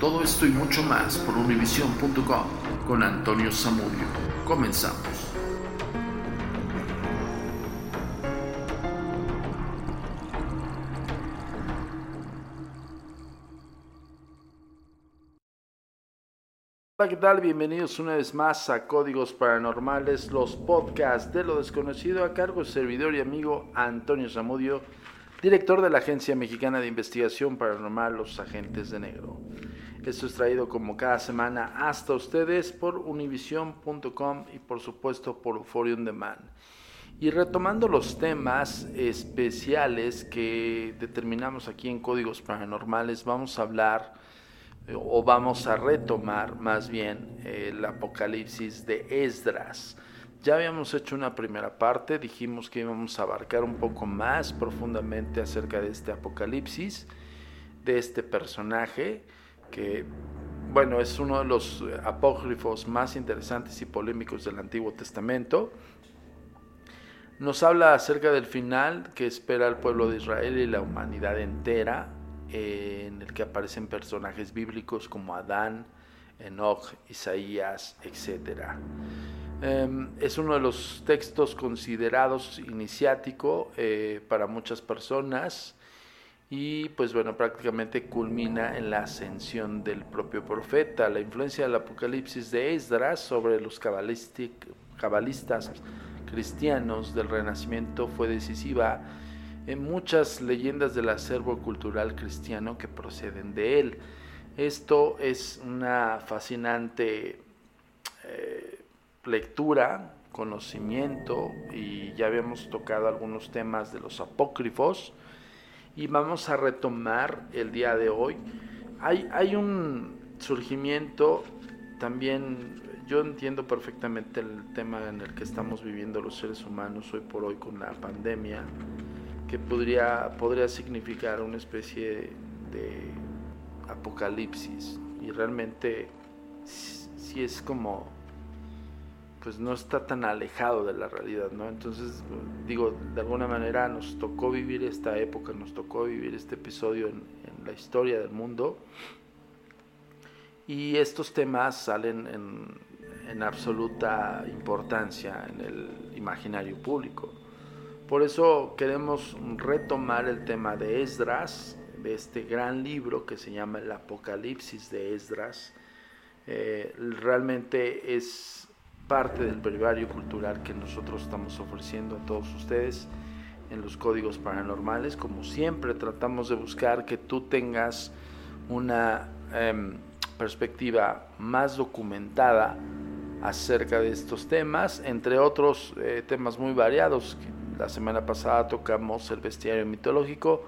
Todo esto y mucho más por univision.com con Antonio Samudio. Comenzamos. Hola, ¿qué tal? Bienvenidos una vez más a Códigos Paranormales, los podcasts de lo desconocido a cargo de servidor y amigo Antonio Zamudio, director de la Agencia Mexicana de Investigación Paranormal Los Agentes de Negro. Esto es traído como cada semana hasta ustedes por univision.com y por supuesto por Euphoria Demand. Y retomando los temas especiales que determinamos aquí en Códigos Paranormales, vamos a hablar o vamos a retomar más bien el apocalipsis de Esdras. Ya habíamos hecho una primera parte, dijimos que íbamos a abarcar un poco más profundamente acerca de este apocalipsis, de este personaje, que bueno, es uno de los apócrifos más interesantes y polémicos del Antiguo Testamento. Nos habla acerca del final que espera el pueblo de Israel y la humanidad entera en el que aparecen personajes bíblicos como Adán, Enoch, Isaías, etc. Em, es uno de los textos considerados iniciático eh, para muchas personas y pues bueno, prácticamente culmina en la ascensión del propio profeta. La influencia del Apocalipsis de Esdras sobre los cabalistas cristianos del Renacimiento fue decisiva en muchas leyendas del acervo cultural cristiano que proceden de él. Esto es una fascinante eh, lectura, conocimiento, y ya habíamos tocado algunos temas de los apócrifos, y vamos a retomar el día de hoy. Hay, hay un surgimiento también, yo entiendo perfectamente el tema en el que estamos viviendo los seres humanos hoy por hoy con la pandemia, que podría, podría significar una especie de apocalipsis y realmente si es como pues no está tan alejado de la realidad, ¿no? Entonces, digo, de alguna manera nos tocó vivir esta época, nos tocó vivir este episodio en, la historia del mundo y estos temas salen en, en absoluta importancia en el imaginario público. Por eso queremos retomar el tema de Esdras, de este gran libro que se llama El Apocalipsis de Esdras. Eh, realmente es parte del brevario cultural que nosotros estamos ofreciendo a todos ustedes en los códigos paranormales. Como siempre tratamos de buscar que tú tengas una em, perspectiva más documentada acerca de estos temas, entre otros eh, temas muy variados la semana pasada tocamos el bestiario mitológico,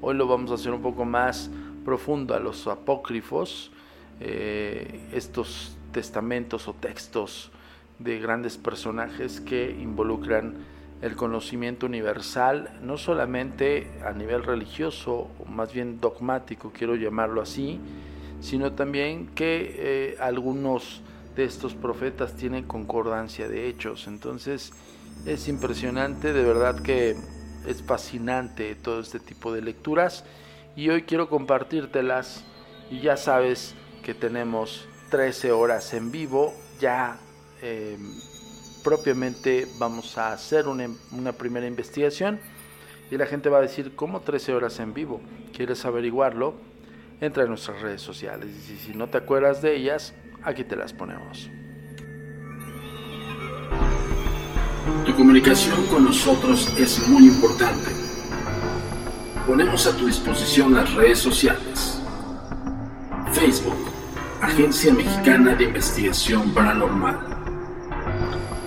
hoy lo vamos a hacer un poco más profundo a los apócrifos, eh, estos testamentos o textos de grandes personajes que involucran el conocimiento universal, no solamente a nivel religioso, o más bien dogmático, quiero llamarlo así, sino también que eh, algunos de estos profetas tienen concordancia de hechos. Entonces, es impresionante, de verdad que es fascinante todo este tipo de lecturas y hoy quiero compartírtelas y ya sabes que tenemos 13 horas en vivo, ya em, propiamente vamos a hacer una, una primera investigación y la gente va a decir, ¿cómo 13 horas en vivo? ¿Quieres averiguarlo? entra a nuestras redes sociales. Y si no te acuerdas de ellas, aquí te las ponemos. Tu comunicación con nosotros es muy importante. Ponemos a tu disposición las redes sociales. Facebook, Agencia Mexicana de Investigación Paranormal.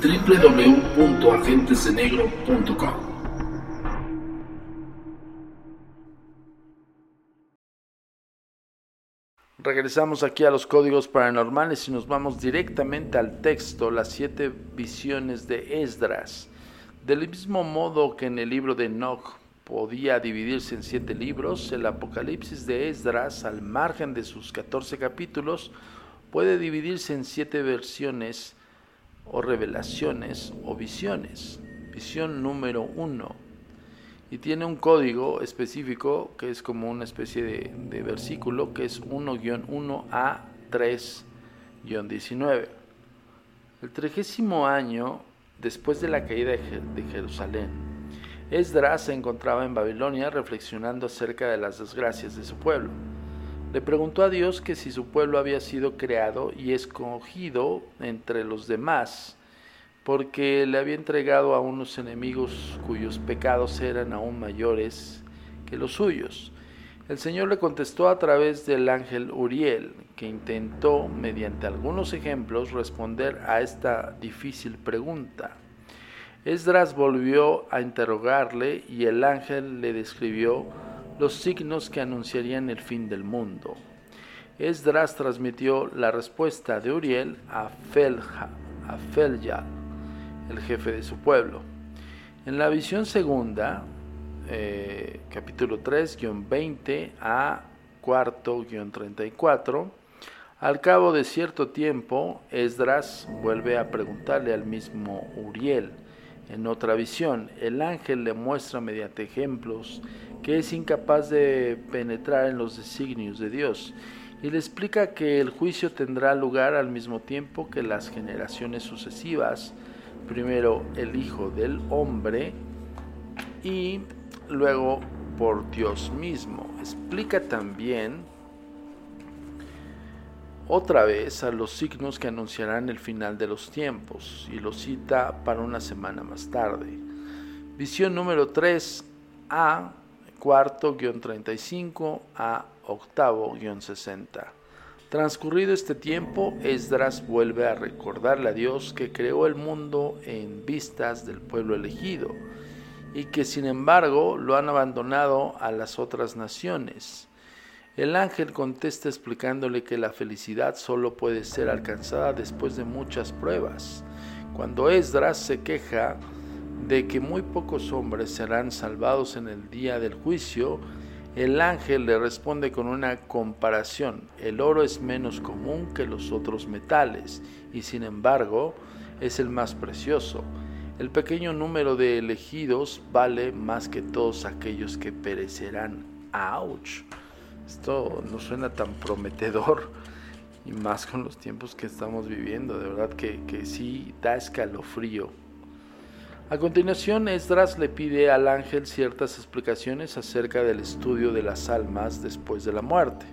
www.agentesdenegro.com. Regresamos aquí a los códigos paranormales y nos vamos directamente al texto, las siete visiones de Esdras. Del mismo modo que en el libro de Enoch podía dividirse en siete libros, el Apocalipsis de Esdras, al margen de sus 14 capítulos, puede dividirse en siete versiones o revelaciones o visiones. Visión número uno y tiene un código específico que es como una especie de, versículo que es 1-1A3-19. El trigésimo año después de la caída de Jerusalén, Esdras se encontraba en Babilonia reflexionando acerca de las desgracias de su pueblo. Le preguntó a Dios que si su pueblo había sido creado y escogido entre los demás, porque le había entregado a unos enemigos cuyos pecados eran aún mayores que los suyos. El Señor le contestó a través del ángel Uriel, que intentó, mediante algunos ejemplos, responder a esta difícil pregunta. Esdras volvió a interrogarle y el ángel le describió los signos que anunciarían el fin del mundo. Esdras transmitió la respuesta de Uriel a Felja, a el jefe de su pueblo. En la visión segunda, eh, capítulo 3-20 a cuarto-34, al cabo de cierto tiempo, Esdras vuelve a preguntarle al mismo Uriel. En otra visión, el ángel le muestra mediante ejemplos que es incapaz de penetrar en los designios de Dios, y le explica que el juicio tendrá lugar al mismo tiempo que las generaciones sucesivas, primero el Hijo del Hombre y luego por Dios mismo. Explica también otra vez a los signos que anunciarán el final de los tiempos y lo cita para una semana más tarde. Visión número 3a cuarto-35 a octavo-60. Transcurrido este tiempo, Esdras vuelve a recordarle a Dios que creó el mundo en vistas del pueblo elegido y que sin embargo lo han abandonado a las otras naciones. El ángel contesta explicándole que la felicidad solo puede ser alcanzada después de muchas pruebas. Cuando Esdras se queja, de que muy pocos hombres serán salvados en el día del juicio, el ángel le responde con una comparación. El oro es menos común que los otros metales y sin embargo es el más precioso. El pequeño número de elegidos vale más que todos aquellos que perecerán. ¡Auch! Esto no suena tan prometedor y más con los tiempos que estamos viviendo. De verdad que, que sí da escalofrío. A continuación, Esdras le pide al ángel ciertas explicaciones acerca del estudio de las almas después de la muerte.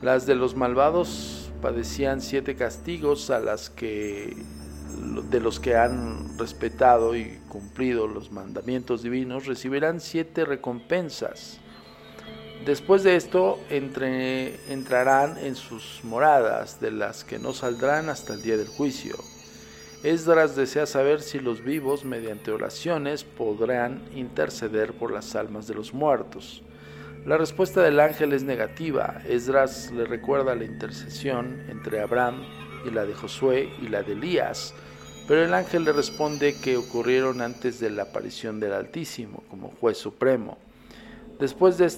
Las de los malvados padecían siete castigos a las que de los que han respetado y cumplido los mandamientos divinos recibirán siete recompensas. Después de esto entrarán en sus moradas, de las que no saldrán hasta el día del juicio. Esdras desea saber si los vivos, mediante oraciones, podrán interceder por las almas de los muertos. La respuesta del ángel es negativa. Esdras le recuerda la intercesión entre Abraham y la de Josué y la de Elías, pero el ángel le responde que ocurrieron antes de la aparición del Altísimo como juez supremo. Después de,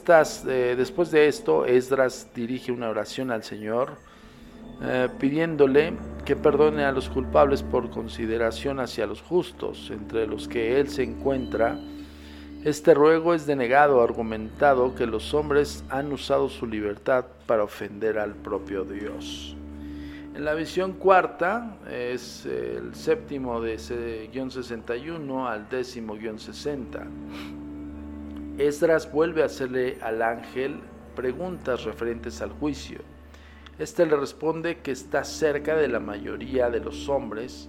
eh, después de esto, Esdras dirige una oración al Señor, eh, pidiéndole que perdone a los culpables por consideración hacia los justos, entre los que él se encuentra. Este ruego es denegado, argumentado que los hombres han usado su libertad para ofender al propio Dios. En la visión cuarta, es el séptimo de guion 61 al décimo guion 60. Esdras vuelve a hacerle al ángel preguntas referentes al juicio. Este le responde que está cerca de la mayoría de los hombres,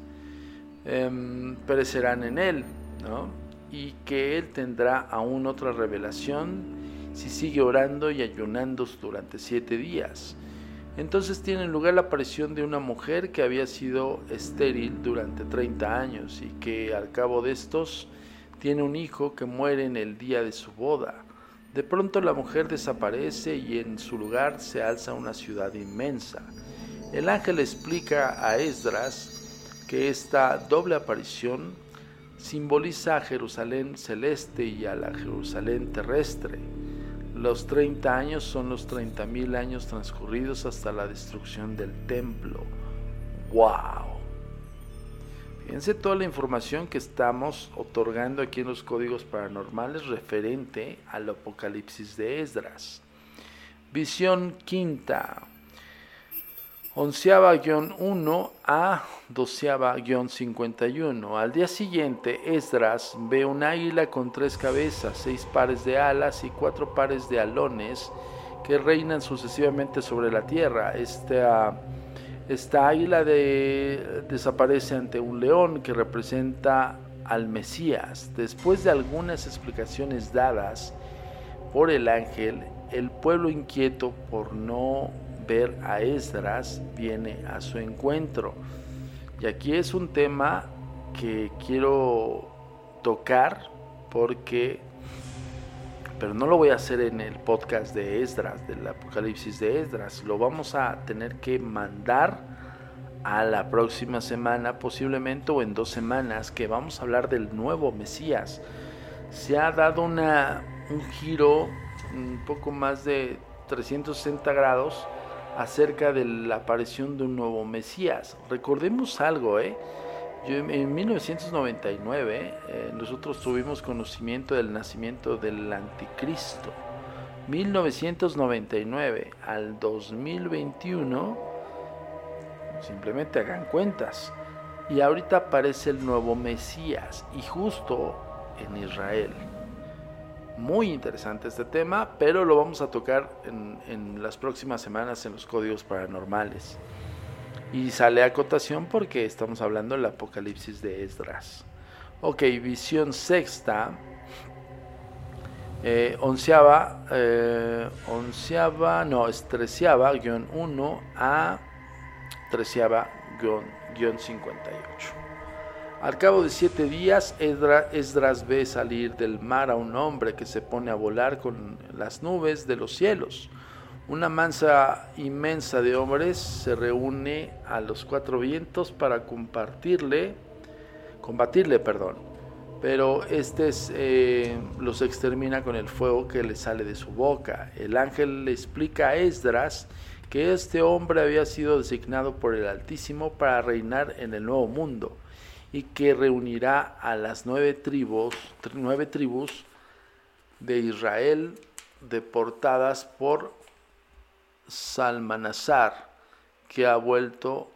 em, perecerán en él, y que él tendrá aún otra revelación si sigue orando y ayunando durante siete días. Entonces tiene lugar la aparición de una mujer que había sido estéril durante 30 años y que al cabo de estos tiene un hijo que muere en el día de su boda. De pronto la mujer desaparece y en su lugar se alza una ciudad inmensa. El ángel explica a Esdras que esta doble aparición simboliza a Jerusalén celeste y a la Jerusalén terrestre. Los 30 años son los 30.000 años transcurridos hasta la destrucción del templo. ¡Wow! Fíjense toda la información que estamos otorgando aquí en los códigos paranormales referente al apocalipsis de Esdras. Visión quinta. Onceava-1 a doceava-51. Al día siguiente, Esdras ve un águila con tres cabezas, seis pares de alas y cuatro pares de alones que reinan sucesivamente sobre la tierra. Esta esta águila desaparece ante un león que representa al Mesías. Después de algunas explicaciones dadas por el ángel, el pueblo inquieto por no ver a Esdras viene a su encuentro. Y aquí es un tema que quiero tocar porque pero no lo voy a hacer en el podcast de Esdras, del Apocalipsis de Esdras. Lo vamos a tener que mandar a la próxima semana, posiblemente o en dos semanas, que vamos a hablar del nuevo Mesías. Se ha dado una, un giro un poco más de 360 grados acerca de la aparición de un nuevo Mesías. Recordemos algo, ¿eh? En 1999 eh, nosotros tuvimos conocimiento del nacimiento del anticristo. 1999 al 2021, simplemente hagan cuentas. Y ahorita aparece el nuevo Mesías y justo en Israel. Muy interesante este tema, pero lo vamos a tocar en, en las próximas semanas en los códigos paranormales. Y sale a cotación porque estamos hablando del Apocalipsis de Esdras. Ok, visión sexta. Eh, onceava, eh, onceava, no, es treceava, guion 1 a treceava, guion, 58. Al cabo de siete días, Esdras ve salir del mar a un hombre que se pone a volar con las nubes de los cielos una mansa inmensa de hombres se reúne a los cuatro vientos para compartirle, combatirle, perdón. Pero este eh, los extermina con el fuego que le sale de su boca. El ángel le explica a Esdras que este hombre había sido designado por el Altísimo para reinar en el nuevo mundo y que reunirá a las nueve tribus, nueve tribus de Israel deportadas por Salmanazar, que ha vuelto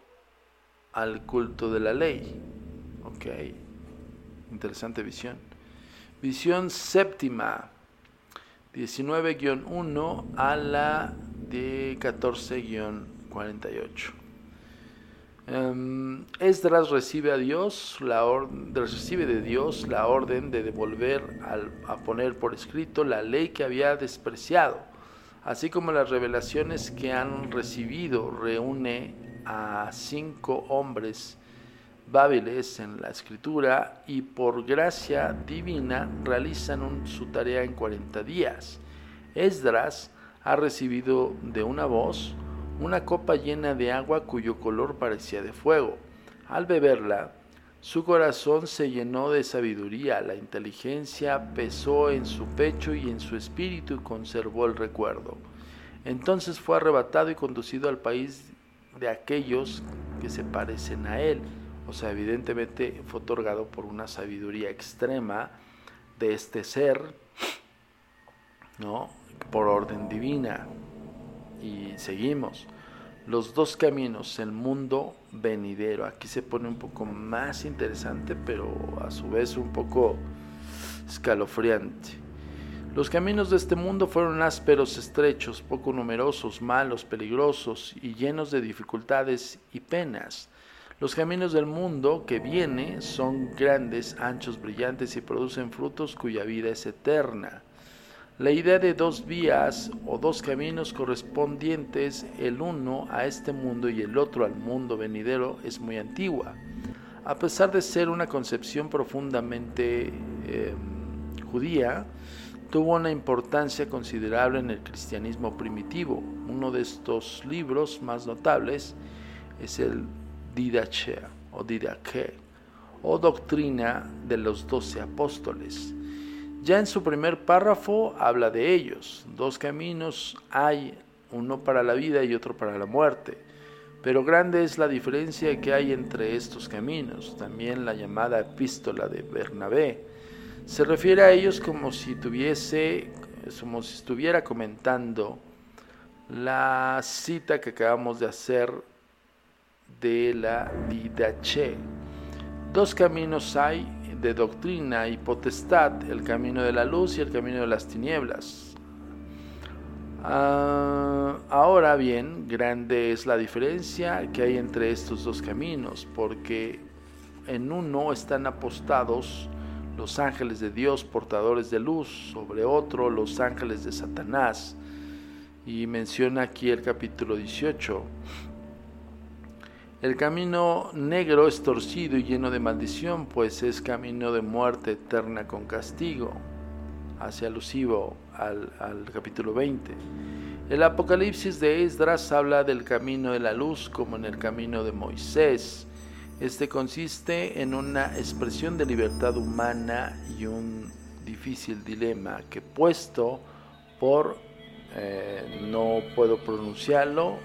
al culto de la ley. Ok, interesante visión. Visión séptima, 19-1 a la de 14-48. Um, Esdras recibe a Dios, la recibe de Dios la orden de devolver a poner por escrito la ley que había despreciado así como las revelaciones que han recibido, reúne a cinco hombres bábiles en la escritura y por gracia divina realizan su tarea en 40 días. Esdras ha recibido de una voz una copa llena de agua cuyo color parecía de fuego. Al beberla, Su corazón se llenó de sabiduría, la inteligencia pesó en su pecho y en su espíritu y conservó el recuerdo. Entonces fue arrebatado y conducido al país de aquellos que se parecen a él. O sea, evidentemente fue otorgado por una sabiduría extrema de este ser, ¿no? Por orden divina. Y seguimos. Los dos caminos, el mundo venidero. Aquí se pone un poco más interesante, pero a su vez un poco escalofriante. Los caminos de este mundo fueron ásperos, estrechos, poco numerosos, malos, peligrosos y llenos de dificultades y penas. Los caminos del mundo que viene son grandes, anchos, brillantes y producen frutos cuya vida es eterna. La idea de dos vías o dos caminos correspondientes, el uno a este mundo y el otro al mundo venidero, es muy antigua. A pesar de ser una concepción profundamente eh, judía, tuvo una importancia considerable en el cristianismo primitivo. Uno de estos libros más notables es el Didache o Didache o Doctrina de los Doce Apóstoles. Ya en su primer párrafo habla de ellos. Dos caminos hay, uno para la vida y otro para la muerte. Pero grande es la diferencia que hay entre estos caminos. También la llamada epístola de Bernabé se refiere a ellos como si tuviese, como si estuviera comentando la cita que acabamos de hacer de la Didache. Dos caminos hay de doctrina y potestad, el camino de la luz y el camino de las tinieblas. Ah, ahora bien, grande es la diferencia que hay entre estos dos caminos, porque en uno están apostados los ángeles de Dios portadores de luz, sobre otro los ángeles de Satanás. Y menciona aquí el capítulo 18. El camino negro es torcido y lleno de maldición, pues es camino de muerte eterna con castigo. Hace alusivo al, capítulo 20. El Apocalipsis de Esdras habla del camino de la luz como en el camino de Moisés este consiste en una expresión de libertad humana y un difícil dilema que puesto por, eh, no puedo pronunciarlo,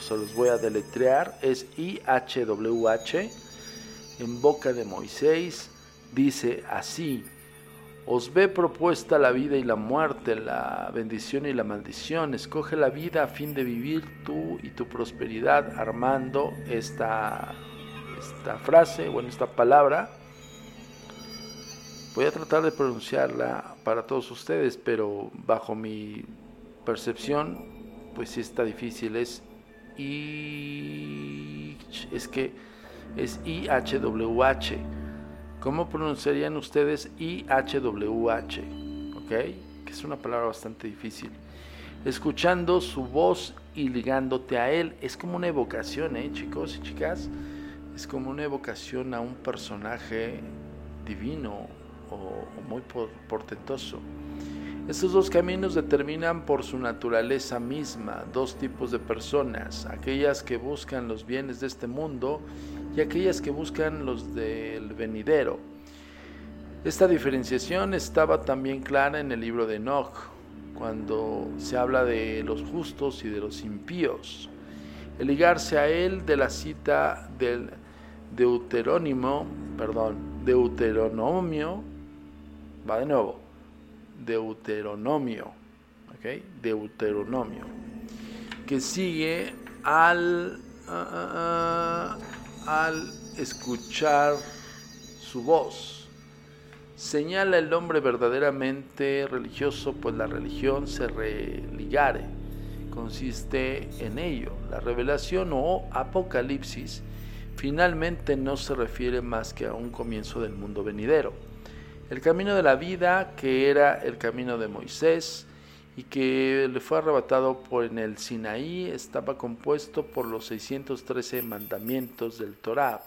se los voy a deletrear, es IHWH, en boca de Moisés, dice así, os ve propuesta la vida y la muerte, la bendición y la maldición. Escoge la vida a fin de vivir tú y tu prosperidad, armando esta esta frase, o en esta palabra. Voy a tratar de pronunciarla para todos ustedes, pero bajo mi percepción, pues sí está difícil. Es Es que es IHWH. ¿Cómo pronunciarían ustedes IHWH? ¿Ok? Que es una palabra bastante difícil. Escuchando su voz y ligándote a él. Es como una evocación, ¿eh, chicos y chicas? es como una evocación a un personaje divino o, muy portentoso. Estos dos caminos determinan por su naturaleza misma dos tipos de personas, aquellas que buscan los bienes de este mundo y aquellas que buscan los del venidero. Esta diferenciación estaba también clara en el libro de Enoch, cuando se habla de los justos y de los impíos. El ligarse a él de la cita del Deuterónimo, perdón, Deuteronomio, va de nuevo, Deuteronomio, ¿ok? Deuteronomio, que sigue al, ah, ah, ah, al escuchar su voz. Señala el hombre verdaderamente religioso, pues la religión se religare, consiste en ello. La revelación o apocalipsis finalmente no se refiere más que a un comienzo del mundo venidero. El camino de la vida, que era el camino de Moisés y que le fue arrebatado por en el Sinaí, estaba compuesto por los 613 mandamientos del Torá.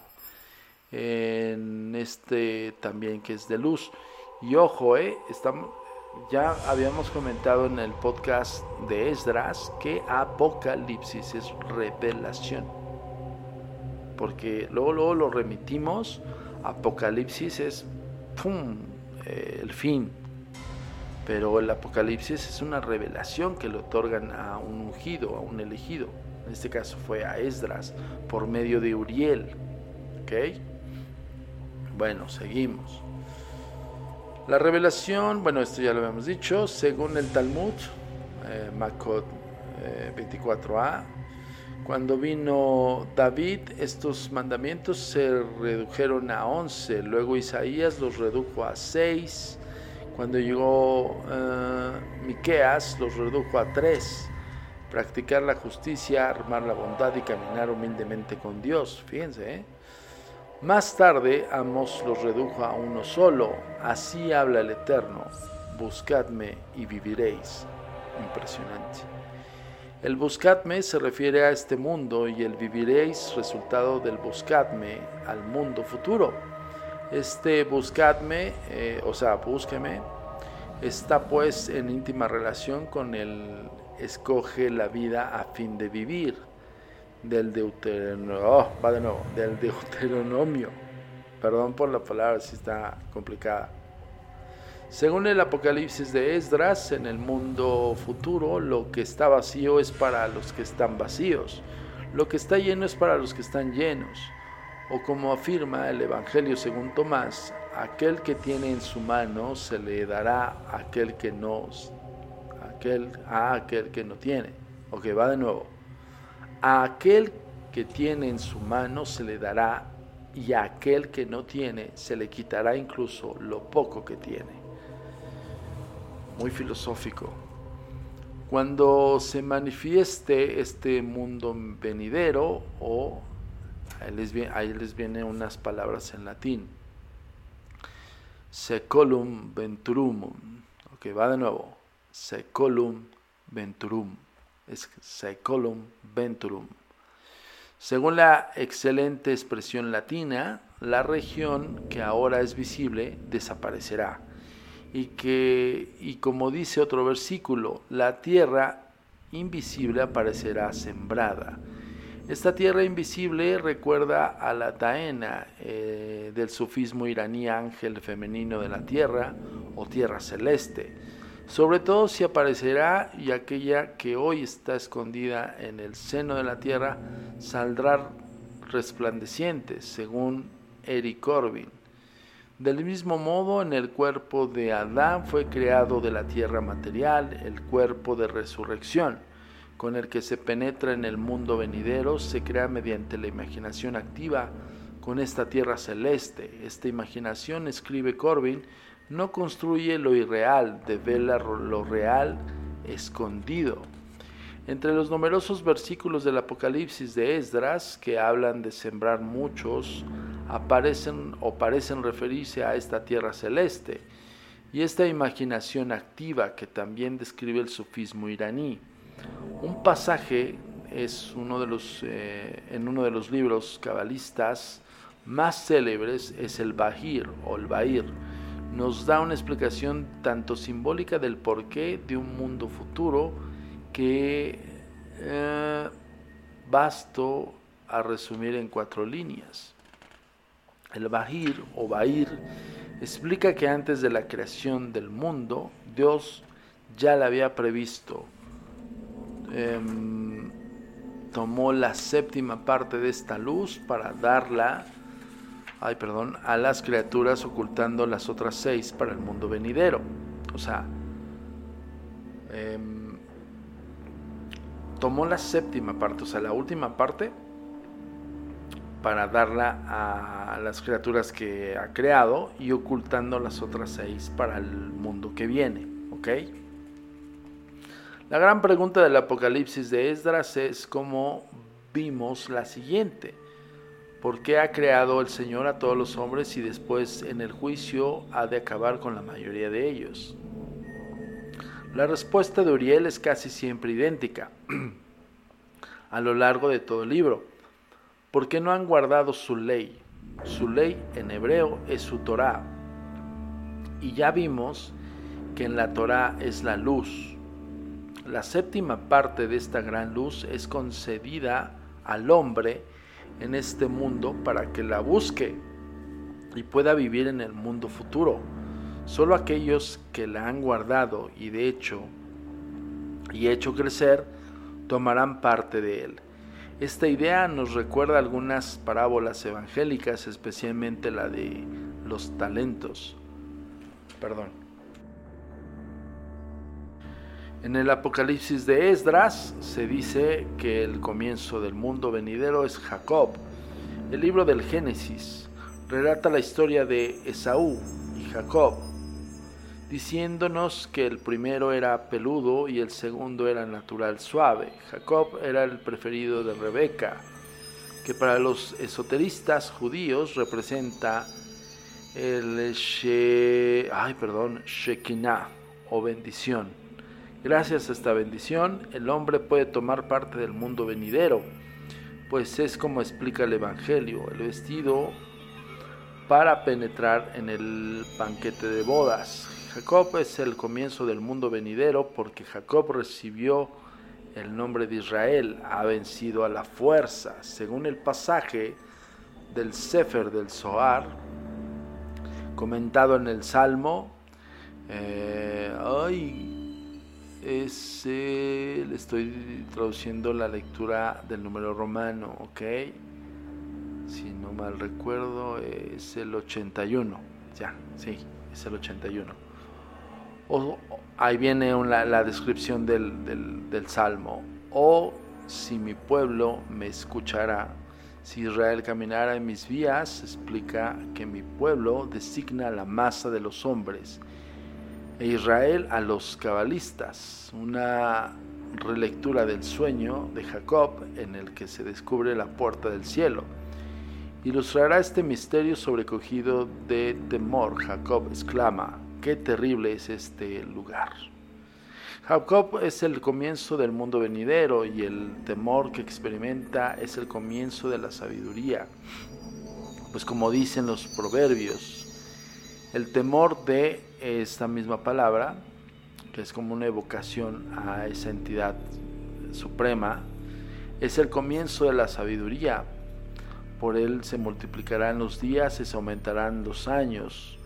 En este también que es de luz. Y ojo, eh, estamos, ya habíamos comentado en el podcast de Esdras que Apocalipsis es revelación porque luego, luego lo remitimos, Apocalipsis es ¡pum! El fin. Pero el Apocalipsis es una revelación que le otorgan a un ungido, a un elegido. En este caso fue a Esdras por medio de Uriel. ¿Ok? Bueno, seguimos. La revelación, bueno, esto ya lo habíamos dicho, según el Talmud, eh, Makot 24a, eh, cuando vino David, estos mandamientos se redujeron a 11, luego Isaías los redujo a 6, cuando llegó eh, Miqueas los redujo a 3, practicar la justicia, armar la bondad y caminar humildemente con Dios, fíjense, ¿eh? Más tarde Amos los redujo a uno solo, así habla el Eterno, buscadme y viviréis. Impresionante. El buscadme se refiere a este mundo y el viviréis resultado del buscadme al mundo futuro. Este buscadme, eh, o sea, búsqueme, está pues en íntima relación con el escoge la vida a fin de vivir del Deuteronomio, oh, del Deuteronomio. Perdón por la palabra, si está complicada. Según el Apocalipsis de Esdras, en el mundo futuro lo que está vacío es para los que están vacíos, lo que está lleno es para los que están llenos. O como afirma el Evangelio según Tomás, aquel que tiene en su mano se le dará aquel que no, aquel, a aquel que no tiene. Ok, va de nuevo. A aquel que tiene en su mano se le dará y a aquel que no tiene se le quitará incluso lo poco que tiene. Muy filosófico. Cuando se manifieste este mundo venidero, o ahí les, viene, vienen unas palabras en latín, secolum venturum, ok, va de nuevo, secolum venturum es Saecolum Venturum. Según la excelente expresión latina, la región que ahora es visible desaparecerá. Y que, y como dice otro versículo, la tierra invisible aparecerá sembrada. Esta tierra invisible recuerda a la Taena eh, del sufismo iraní ángel femenino de la tierra o tierra celeste sobre todo si aparecerá y aquella que hoy está escondida en el seno de la tierra saldrá resplandeciente, según Eric Corbin. Del mismo modo, en el cuerpo de Adán fue creado de la tierra material el cuerpo de resurrección, con el que se penetra en el mundo venidero, se crea mediante la imaginación activa con esta tierra celeste. Esta imaginación, escribe Corbin, no construye lo irreal, devela lo real escondido. Entre los numerosos versículos del Apocalipsis de Esdras que hablan de sembrar muchos, aparecen o parecen referirse a esta tierra celeste y esta imaginación activa que también describe el sufismo iraní. Un pasaje es uno de los, eh, en uno de los libros cabalistas más célebres es el Bahir o el Bahir, nos da una explicación tanto simbólica del porqué de un mundo futuro que eh, basto a resumir en cuatro líneas. El Bahir o Bahir explica que antes de la creación del mundo, Dios ya la había previsto. Em, tomó la séptima parte de esta luz para darla ay, perdón, a las criaturas ocultando las otras seis para el mundo venidero. O sea, em, tomó la séptima parte, o sea, la última parte, para darla a las criaturas que ha creado y ocultando las otras seis para el mundo que viene. ¿Ok? La gran pregunta del Apocalipsis de Esdras es cómo vimos la siguiente. ¿Por qué ha creado el Señor a todos los hombres y después en el juicio ha de acabar con la mayoría de ellos? La respuesta de Uriel es casi siempre idéntica a lo largo de todo el libro. ¿Por qué no han guardado su ley? Su ley en hebreo es su Torah. Y ya vimos que en la Torah es la luz. La séptima parte de esta gran luz es concedida al hombre en este mundo para que la busque y pueda vivir en el mundo futuro. Solo aquellos que la han guardado y de hecho y hecho crecer tomarán parte de él. Esta idea nos recuerda algunas parábolas evangélicas, especialmente la de los talentos. Perdón. En el Apocalipsis de Esdras se dice que el comienzo del mundo venidero es Jacob. El libro del Génesis relata la historia de Esaú y Jacob, diciéndonos que el primero era peludo y el segundo era natural suave. Jacob era el preferido de Rebeca, que para los esoteristas judíos representa el she, ay, perdón, Shekinah o bendición. Gracias a esta bendición, el hombre puede tomar parte del mundo venidero, pues es como explica el Evangelio, el vestido para penetrar en el banquete de bodas. Jacob es el comienzo del mundo venidero porque Jacob recibió el nombre de Israel, ha vencido a la fuerza, según el pasaje del Sefer del Zohar, comentado en el Salmo. Eh, ay, ese, le estoy traduciendo la lectura del número romano, ¿ok? Si no mal recuerdo, es el 81. Ya, sí, es el 81 ahí viene la, descripción del, salmo. O si mi pueblo me escuchará, si Israel caminara en mis vías, explica que mi pueblo designa la masa de los hombres e Israel a los cabalistas, una relectura del sueño de Jacob en el que se descubre la puerta del cielo. Ilustrará este misterio sobrecogido de temor. Jacob exclama, Qué terrible es este lugar. Jacob es el comienzo del mundo venidero y el temor que experimenta es el comienzo de la sabiduría. Pues como dicen los proverbios, el temor de esta misma palabra, que es como una evocación a esa entidad suprema, es el comienzo de la sabiduría. Por él se multiplicarán los días y se aumentarán los años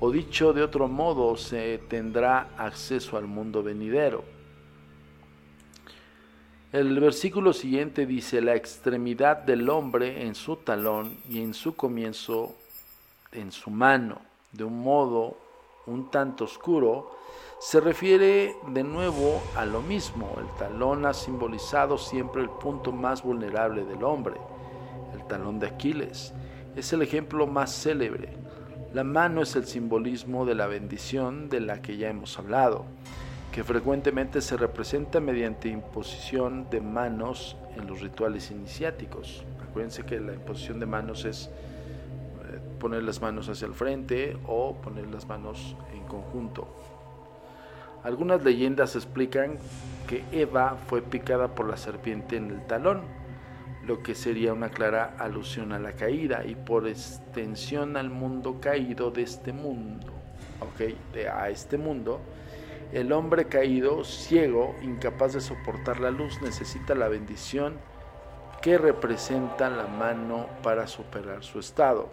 o dicho de otro modo, se tendrá acceso al mundo venidero. El versículo siguiente dice, la extremidad del hombre en su talón y en su comienzo en su mano, de un modo un tanto oscuro, se refiere de nuevo a lo mismo. El talón ha simbolizado siempre el punto más vulnerable del hombre, el talón de Aquiles. Es el ejemplo más célebre. La mano es el simbolismo de la bendición de la que ya hemos hablado, que frecuentemente se representa mediante imposición de manos en los rituales iniciáticos. Acuérdense que la imposición de manos es eh, poner las manos hacia el frente o poner las manos en conjunto. Algunas leyendas explican que Eva fue picada por la serpiente en el talón, lo que sería una clara alusión a la caída y por extensión al mundo caído de este mundo, ¿ok? De, a este mundo, el hombre caído, ciego, incapaz de soportar la luz, necesita la bendición que representa la mano para superar su estado.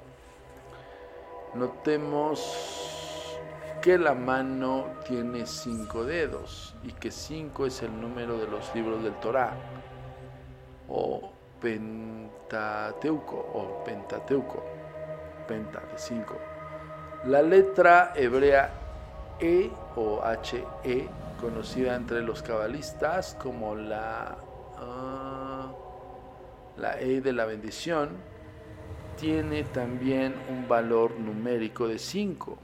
Notemos que la mano tiene cinco dedos y que cinco es el número de los libros del Torah o Pentateuco o Pentateuco, Penta de 5. La letra hebrea E o HE, conocida entre los cabalistas como la, ah, la E de la bendición, tiene también un valor numérico de 5.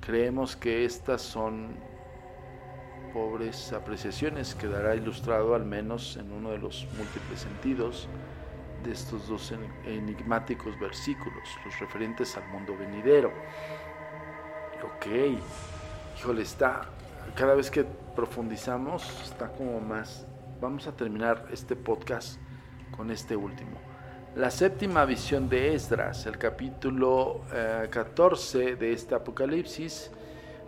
Creemos que estas son pobres apreciaciones quedará ilustrado al menos en uno de los múltiples sentidos de estos dos enigmáticos versículos, los referentes al mundo venidero. Ok, híjole, está, cada vez que profundizamos, está como más. Vamos a terminar este podcast con este último. La séptima visión de Esdras, el capítulo 14 eh, de este Apocalipsis,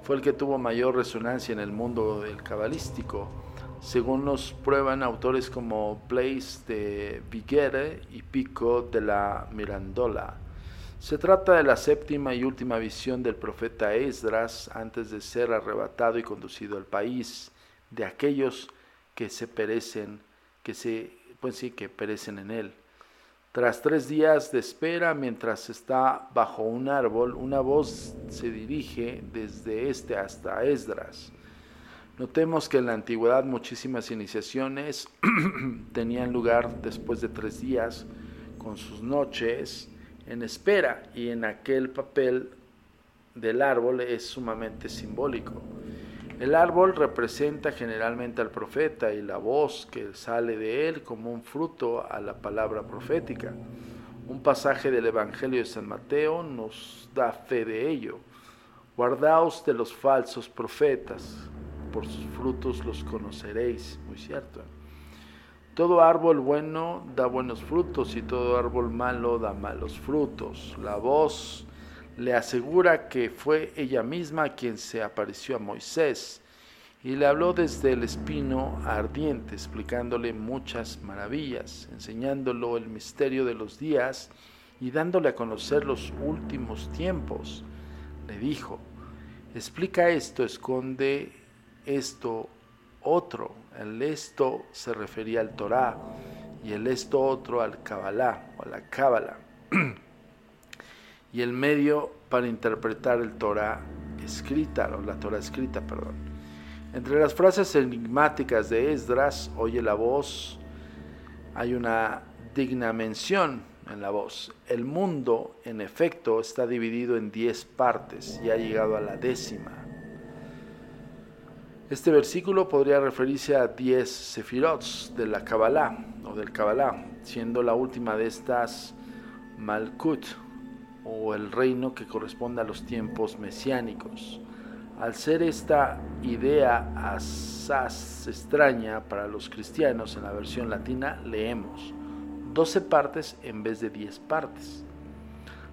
fue el que tuvo mayor resonancia en el mundo del cabalístico. según nos prueban autores como Blaise de Viguere y Pico de la Mirandola. Se trata de la séptima y última visión del profeta Esdras antes de ser arrebatado y conducido al país de aquellos que se perecen, que se, pues sí, que perecen en él. Tras tres días de espera, mientras está bajo un árbol, una voz se dirige desde este hasta Esdras. Notemos que en la antigüedad muchísimas iniciaciones tenían lugar después de tres días, con sus noches en espera, y en aquel papel del árbol es sumamente simbólico. El árbol representa generalmente al profeta y la voz que sale de él como un fruto a la palabra profética. Un pasaje del Evangelio de San Mateo nos da fe de ello. Guardaos de los falsos profetas, por sus frutos los conoceréis. Muy cierto. Todo árbol bueno da buenos frutos y todo árbol malo da malos frutos. La voz le asegura que fue ella misma quien se apareció a Moisés y le habló desde el espino ardiente, explicándole muchas maravillas, enseñándolo el misterio de los días y dándole a conocer los últimos tiempos. Le dijo, explica esto, esconde esto otro. El esto se refería al Torah y el esto otro al Kabbalah o a la Cábala. y el medio para interpretar el Torah escrita, o la Torah escrita, perdón. Entre las frases enigmáticas de Esdras, oye la voz, hay una digna mención en la voz. El mundo, en efecto, está dividido en diez partes y ha llegado a la décima. Este versículo podría referirse a diez sefirots de la Kabbalah o del Kabbalah, siendo la última de estas Malkut, o el reino que corresponde a los tiempos mesiánicos. Al ser esta idea asaz extraña para los cristianos en la versión latina, leemos 12 partes en vez de 10 partes.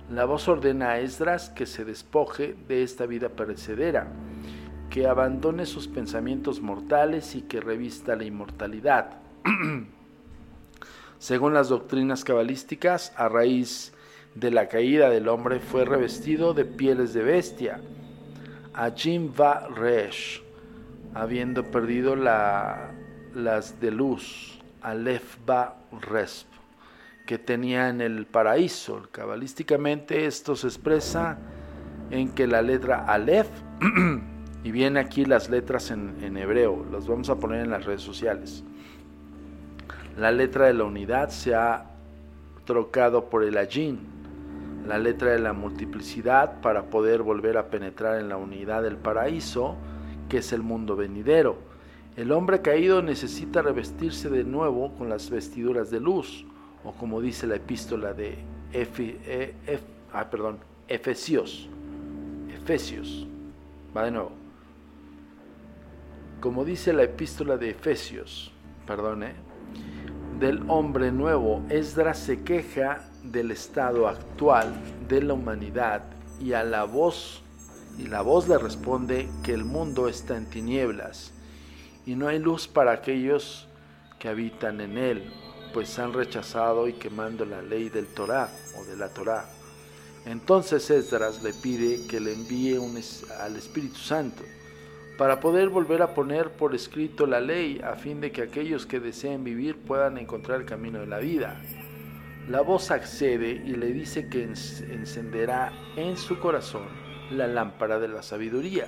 La voz ordena a Esdras que se despoje de esta vida perecedera, que abandone sus pensamientos mortales y que revista la inmortalidad. Según las doctrinas cabalísticas, a raíz de la caída del hombre fue revestido de pieles de bestia. Ajim va resh, habiendo perdido las de luz, Aleph va resp, que tenía en el paraíso. Cabalísticamente esto se expresa en que la letra Aleph, y viene aquí las letras en, en hebreo, las vamos a poner en las redes sociales. La letra de la unidad se ha trocado por el Ajin, la letra de la multiplicidad para poder volver a penetrar en la unidad del paraíso, que es el mundo venidero. El hombre caído necesita revestirse de nuevo con las vestiduras de luz, o como dice la epístola de e, ah, perdón, Efesios. Efesios. Va de nuevo. Como dice la epístola de Efesios, perdón, ¿eh? del hombre nuevo, Esdras se queja del estado actual de la humanidad y a la voz y la voz le responde que el mundo está en tinieblas y no hay luz para aquellos que habitan en él, pues han rechazado y quemando la ley del Torá o de la Torá. Entonces Esdras le pide que le envíe al Espíritu Santo para poder volver a poner por escrito la ley a fin de que aquellos que deseen vivir puedan encontrar el camino de la vida. La voz accede y le dice que encenderá en su corazón la lámpara de la sabiduría,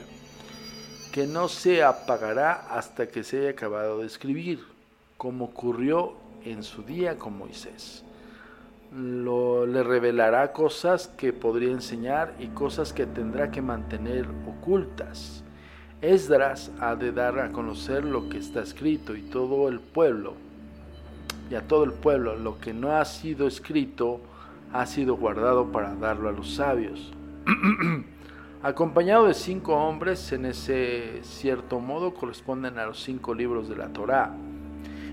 que no se apagará hasta que se haya acabado de escribir, como ocurrió en su día con Moisés. Lo, le revelará cosas que podría enseñar y cosas que tendrá que mantener ocultas. Esdras ha de dar a conocer lo que está escrito y todo el pueblo y a todo el pueblo. Lo que no ha sido escrito ha sido guardado para darlo a los sabios. Acompañado de cinco hombres, en ese cierto modo corresponden a los cinco libros de la Torá.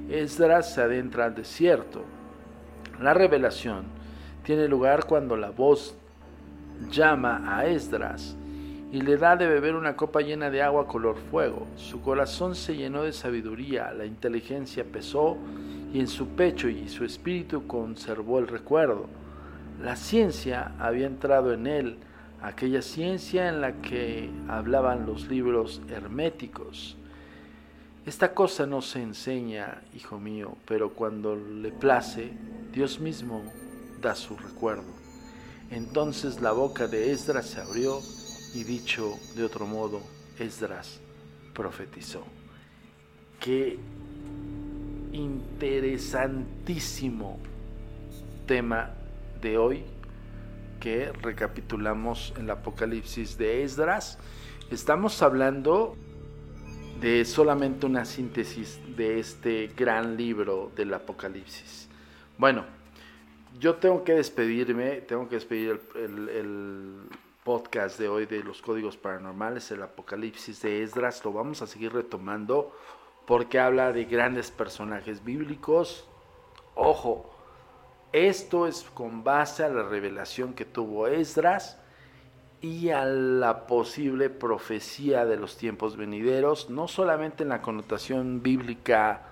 Esdras se adentra al desierto. La revelación tiene lugar cuando la voz llama a Esdras y le da de beber una copa llena de agua color fuego. Su corazón se llenó de sabiduría, la inteligencia pesó y en su pecho y su espíritu conservó el recuerdo. La ciencia había entrado en él, aquella ciencia en la que hablaban los libros herméticos. Esta cosa no se enseña, hijo mío, pero cuando le place, Dios mismo da su recuerdo. Entonces la boca de Esdras se abrió y dicho de otro modo, Esdras profetizó. Qué interesantísimo tema de hoy que recapitulamos en el Apocalipsis de Esdras. Estamos hablando de solamente una síntesis de este gran libro del Apocalipsis. Bueno, yo tengo que despedirme, tengo que despedir el, podcast de hoy de los códigos paranormales, el apocalipsis de Esdras, lo vamos a seguir retomando porque habla de grandes personajes bíblicos. Ojo, esto es con base a la revelación que tuvo Esdras y a la posible profecía de los tiempos venideros, no solamente en la connotación bíblica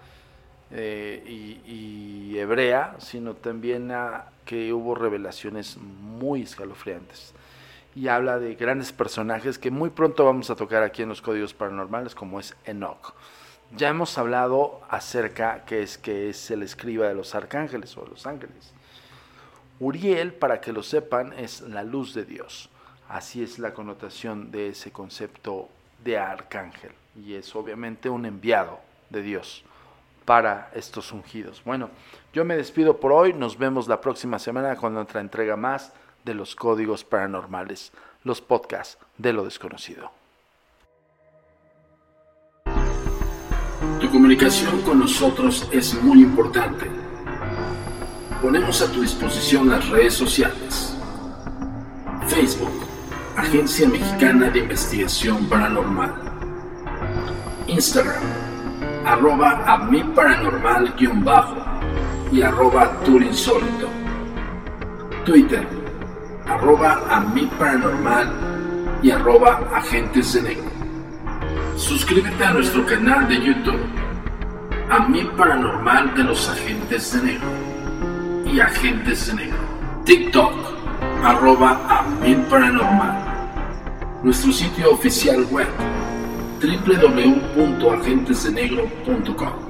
eh, y, hebrea, sino también a que hubo revelaciones muy escalofriantes. Y habla de grandes personajes que muy pronto vamos a tocar aquí en los códigos paranormales, como es Enoch. Ya hemos hablado acerca que es que es el escriba de los arcángeles o los ángeles. Uriel, para que lo sepan, es la luz de Dios. Así es la connotación de ese concepto de arcángel. Y es obviamente un enviado de Dios para estos ungidos. Bueno, yo me despido por hoy, nos vemos la próxima semana con otra entrega más de los códigos paranormales, los podcasts de lo desconocido. Comunicación con nosotros es muy importante. Ponemos a tu disposición las redes sociales. Facebook, Agencia Mexicana de Investigación Paranormal. Instagram, arroba a mi paranormal guion y arroba. Twitter, arroba a paranormal y arroba agentes de negro. Suscríbete a nuestro canal de YouTube, a mi paranormal de los agentes de negro y agentes de negro. TikTok, arroba a paranormal. Nuestro sitio oficial web www.agentesdenegro.com.